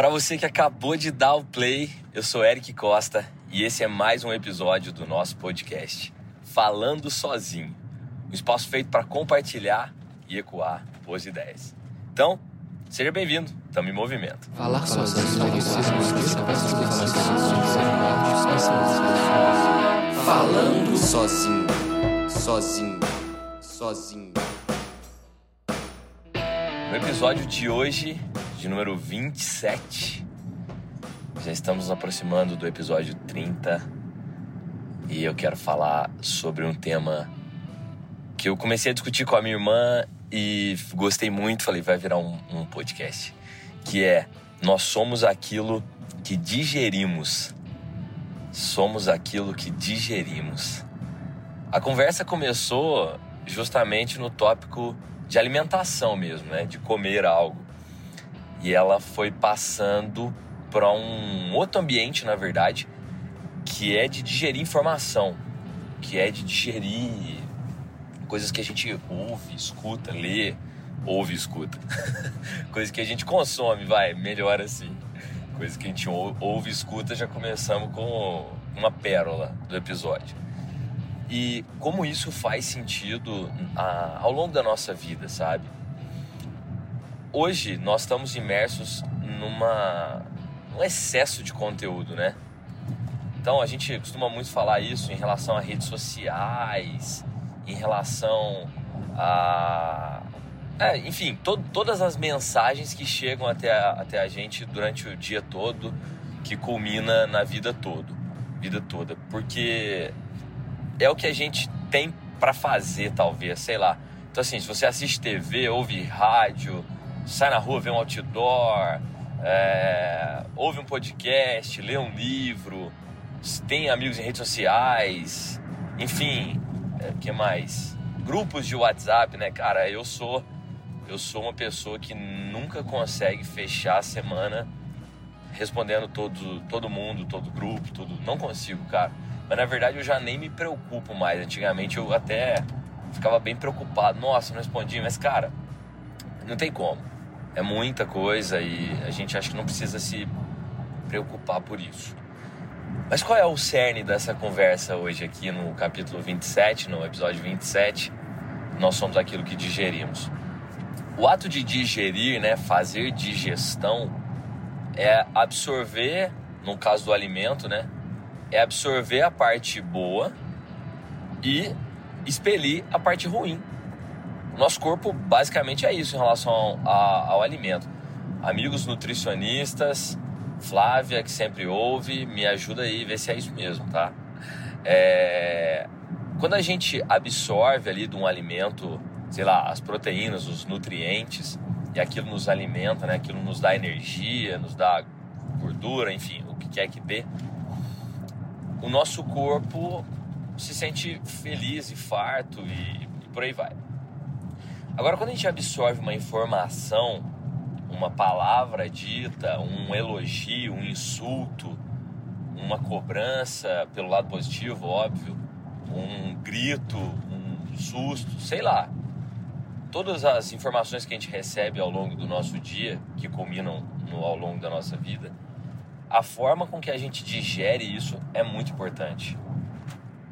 Para você que acabou de dar o play, eu sou Eric Costa e esse é mais um episódio do nosso podcast Falando Sozinho, um espaço feito para compartilhar e ecoar boas ideias. Então, seja bem-vindo, estamos em movimento. Falar sozinho. Falando sozinho, sozinho, sozinho. No episódio de hoje, de número 27, já estamos nos aproximando do episódio 30 e eu quero falar sobre um tema que eu comecei a discutir com a minha irmã e gostei muito. Falei, vai virar um, um podcast. Que é: Nós somos aquilo que digerimos. Somos aquilo que digerimos. A conversa começou justamente no tópico de alimentação mesmo, né? De comer algo. E ela foi passando para um outro ambiente, na verdade, que é de digerir informação, que é de digerir coisas que a gente ouve, escuta, lê, ouve, escuta. coisas que a gente consome, vai, melhor assim. Coisas que a gente ouve, escuta, já começamos com uma pérola do episódio e como isso faz sentido a, ao longo da nossa vida, sabe? Hoje nós estamos imersos numa um excesso de conteúdo, né? Então a gente costuma muito falar isso em relação a redes sociais, em relação a é, enfim, to, todas as mensagens que chegam até a, até a gente durante o dia todo, que culmina na vida todo, vida toda, porque é o que a gente tem para fazer, talvez, sei lá. Então, assim, se você assiste TV, ouve rádio, sai na rua, vê um outdoor, é, ouve um podcast, lê um livro, tem amigos em redes sociais, enfim, é, que mais? Grupos de WhatsApp, né, cara? Eu sou eu sou uma pessoa que nunca consegue fechar a semana respondendo todo, todo mundo, todo grupo, tudo. Não consigo, cara. Mas na verdade eu já nem me preocupo mais. Antigamente eu até ficava bem preocupado. Nossa, não respondi, mas cara, não tem como. É muita coisa e a gente acha que não precisa se preocupar por isso. Mas qual é o cerne dessa conversa hoje aqui no capítulo 27, no episódio 27? Nós somos aquilo que digerimos. O ato de digerir, né, fazer digestão, é absorver, no caso do alimento, né, é absorver a parte boa e expelir a parte ruim. Nosso corpo basicamente é isso em relação ao, ao, alimento. Amigos nutricionistas, Flávia, que sempre ouve, me ajuda aí ver se é isso mesmo, tá? É... Quando a gente absorve ali de um alimento, sei lá, as proteínas, os nutrientes, e aquilo nos alimenta, né? Aquilo nos dá energia, nos dá gordura, enfim, o que quer que dê o nosso corpo se sente feliz e farto e, e por aí vai. Agora, quando a gente absorve uma informação, uma palavra dita, um elogio, um insulto, uma cobrança pelo lado positivo, óbvio, um grito, um susto, sei lá. Todas as informações que a gente recebe ao longo do nosso dia, que culminam no, ao longo da nossa vida, a forma com que a gente digere isso é muito importante.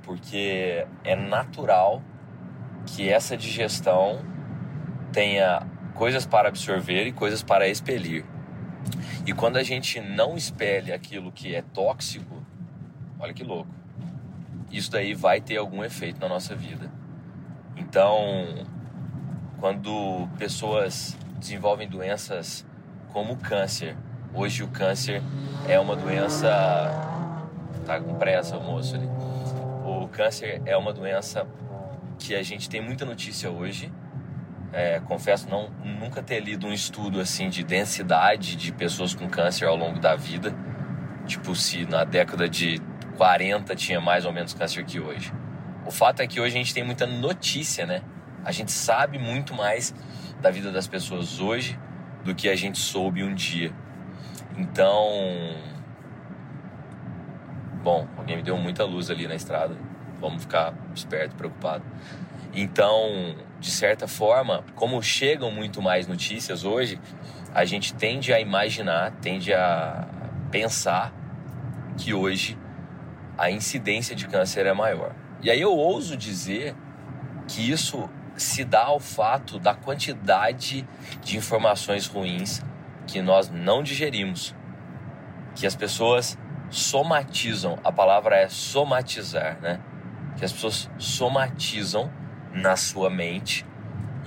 Porque é natural que essa digestão tenha coisas para absorver e coisas para expelir. E quando a gente não expele aquilo que é tóxico, olha que louco. Isso daí vai ter algum efeito na nossa vida. Então, quando pessoas desenvolvem doenças como o câncer, Hoje o câncer é uma doença. Tá com pressa o moço ali. O câncer é uma doença que a gente tem muita notícia hoje. É, confesso não nunca ter lido um estudo assim de densidade de pessoas com câncer ao longo da vida. Tipo, se na década de 40 tinha mais ou menos câncer que hoje. O fato é que hoje a gente tem muita notícia, né? A gente sabe muito mais da vida das pessoas hoje do que a gente soube um dia. Então, bom, alguém me deu muita luz ali na estrada. Vamos ficar esperto, preocupado. Então, de certa forma, como chegam muito mais notícias hoje, a gente tende a imaginar, tende a pensar que hoje a incidência de câncer é maior. E aí eu ouso dizer que isso se dá ao fato da quantidade de informações ruins que nós não digerimos, que as pessoas somatizam, a palavra é somatizar, né? Que as pessoas somatizam na sua mente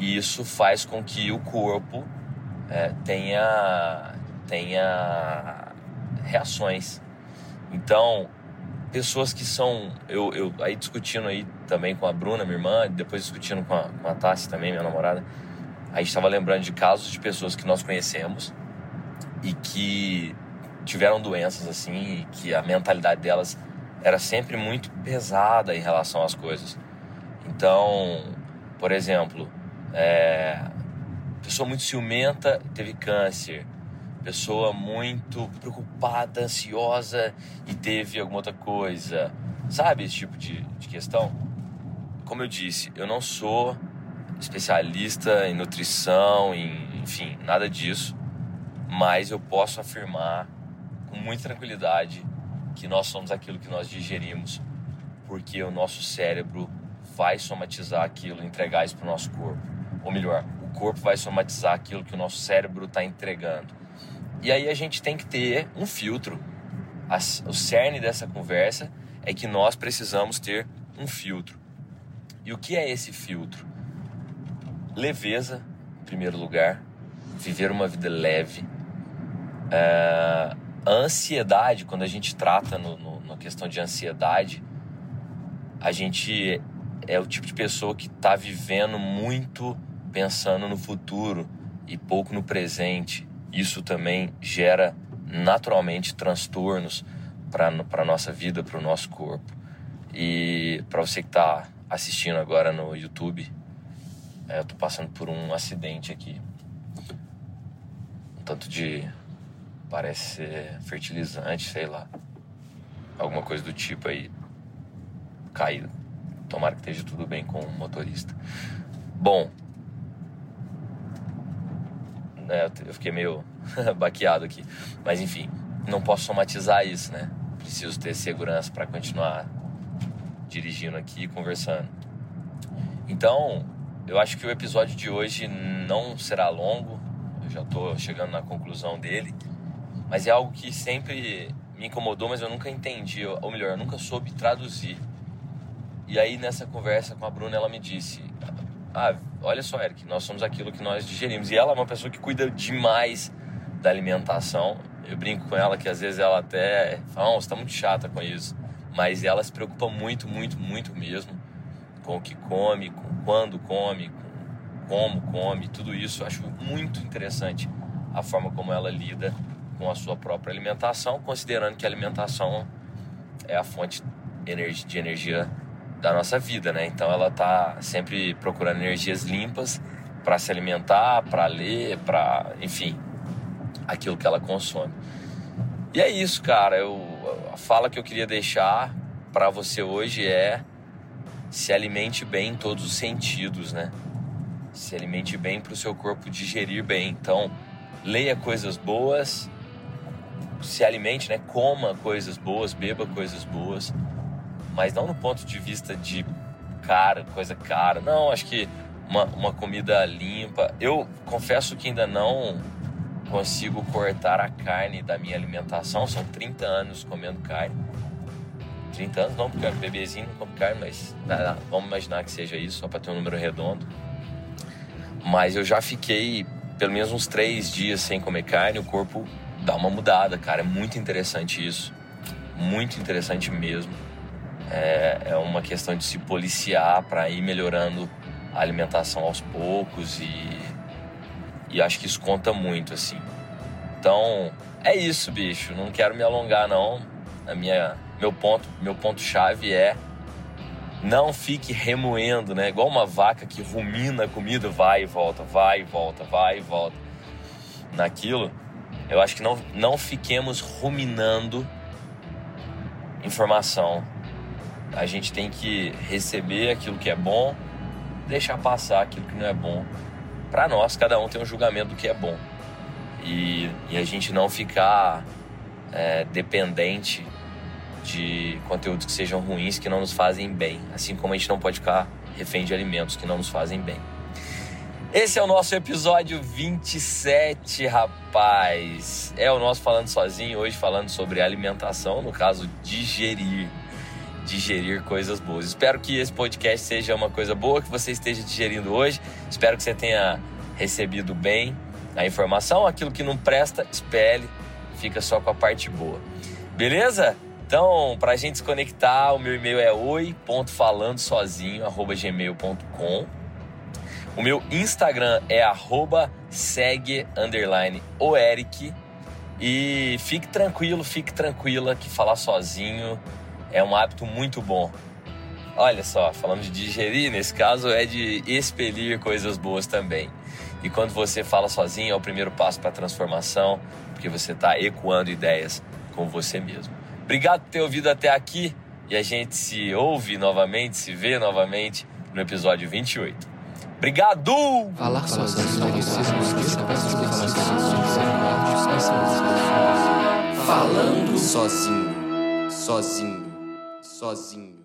e isso faz com que o corpo é, tenha, tenha reações. Então, pessoas que são. Eu, eu aí discutindo aí também com a Bruna, minha irmã, depois discutindo com a, com a Tassi também, minha namorada, a gente estava lembrando de casos de pessoas que nós conhecemos e que tiveram doenças assim, e que a mentalidade delas era sempre muito pesada em relação às coisas. Então, por exemplo, é, pessoa muito ciumenta teve câncer, pessoa muito preocupada, ansiosa e teve alguma outra coisa, sabe esse tipo de, de questão? Como eu disse, eu não sou especialista em nutrição, em, enfim, nada disso, mas eu posso afirmar com muita tranquilidade que nós somos aquilo que nós digerimos, porque o nosso cérebro vai somatizar aquilo, entregar isso para o nosso corpo. Ou melhor, o corpo vai somatizar aquilo que o nosso cérebro está entregando. E aí a gente tem que ter um filtro. O cerne dessa conversa é que nós precisamos ter um filtro. E o que é esse filtro? Leveza, em primeiro lugar, viver uma vida leve. É, a ansiedade, quando a gente trata no, no, na questão de ansiedade, a gente é o tipo de pessoa que está vivendo muito pensando no futuro e pouco no presente. Isso também gera naturalmente transtornos para a nossa vida, para o nosso corpo. E para você que está assistindo agora no YouTube, é, eu estou passando por um acidente aqui. Um tanto de. parece ser fertilizante, sei lá. Alguma coisa do tipo aí. Caído. Tomara que esteja tudo bem com o motorista. Bom, né, eu fiquei meio baqueado aqui. Mas enfim, não posso somatizar isso, né? Preciso ter segurança para continuar dirigindo aqui e conversando. Então, eu acho que o episódio de hoje não será longo. Eu já estou chegando na conclusão dele. Mas é algo que sempre me incomodou, mas eu nunca entendi, ou melhor, eu nunca soube traduzir e aí nessa conversa com a Bruna, ela me disse: "Ah, olha só, Eric, nós somos aquilo que nós digerimos". E ela é uma pessoa que cuida demais da alimentação. Eu brinco com ela que às vezes ela até fala: "Oh, você tá muito chata com isso". Mas ela se preocupa muito, muito, muito mesmo com o que come, com quando come, com como come, tudo isso. Eu acho muito interessante a forma como ela lida com a sua própria alimentação, considerando que a alimentação é a fonte de energia da nossa vida, né? Então ela tá sempre procurando energias limpas para se alimentar, para ler, para, enfim, aquilo que ela consome. E é isso, cara. Eu, a fala que eu queria deixar para você hoje é se alimente bem em todos os sentidos, né? Se alimente bem para o seu corpo digerir bem. Então, leia coisas boas, se alimente, né? Coma coisas boas, beba coisas boas mas não no ponto de vista de cara, coisa cara. Não, acho que uma, uma comida limpa. Eu confesso que ainda não consigo cortar a carne da minha alimentação. São 30 anos comendo carne. 30 anos não, porque é bebezinho não come carne, mas não, vamos imaginar que seja isso, só para ter um número redondo. Mas eu já fiquei pelo menos uns três dias sem comer carne, o corpo dá uma mudada, cara. É muito interessante isso. Muito interessante mesmo é, é uma questão de se policiar para ir melhorando a alimentação aos poucos e, e acho que isso conta muito, assim. Então, é isso, bicho. Não quero me alongar, não. A minha, meu ponto, meu ponto chave é não fique remoendo, né? Igual uma vaca que rumina a comida, vai e volta, vai e volta, vai e volta. Naquilo, eu acho que não, não fiquemos ruminando informação a gente tem que receber aquilo que é bom, deixar passar aquilo que não é bom. Para nós, cada um tem um julgamento do que é bom. E, e a gente não ficar é, dependente de conteúdos que sejam ruins, que não nos fazem bem. Assim como a gente não pode ficar refém de alimentos que não nos fazem bem. Esse é o nosso episódio 27, rapaz. É o nosso falando sozinho, hoje falando sobre alimentação, no caso, digerir. Digerir coisas boas. Espero que esse podcast seja uma coisa boa que você esteja digerindo hoje. Espero que você tenha recebido bem a informação. Aquilo que não presta, espelhe, fica só com a parte boa. Beleza? Então, para a gente se conectar, o meu e-mail é oi.falandosozinho@gmail.com o meu Instagram é arroba segue underline o Eric. E fique tranquilo, fique tranquila que falar sozinho é um hábito muito bom. Olha só, falando de digerir, nesse caso é de expelir coisas boas também. E quando você fala sozinho, é o primeiro passo para a transformação, porque você está ecoando ideias com você mesmo. Obrigado por ter ouvido até aqui e a gente se ouve novamente, se vê novamente no episódio 28. Obrigado! Falar sozinho. Falando sozinho. Sozinho. Sozinho.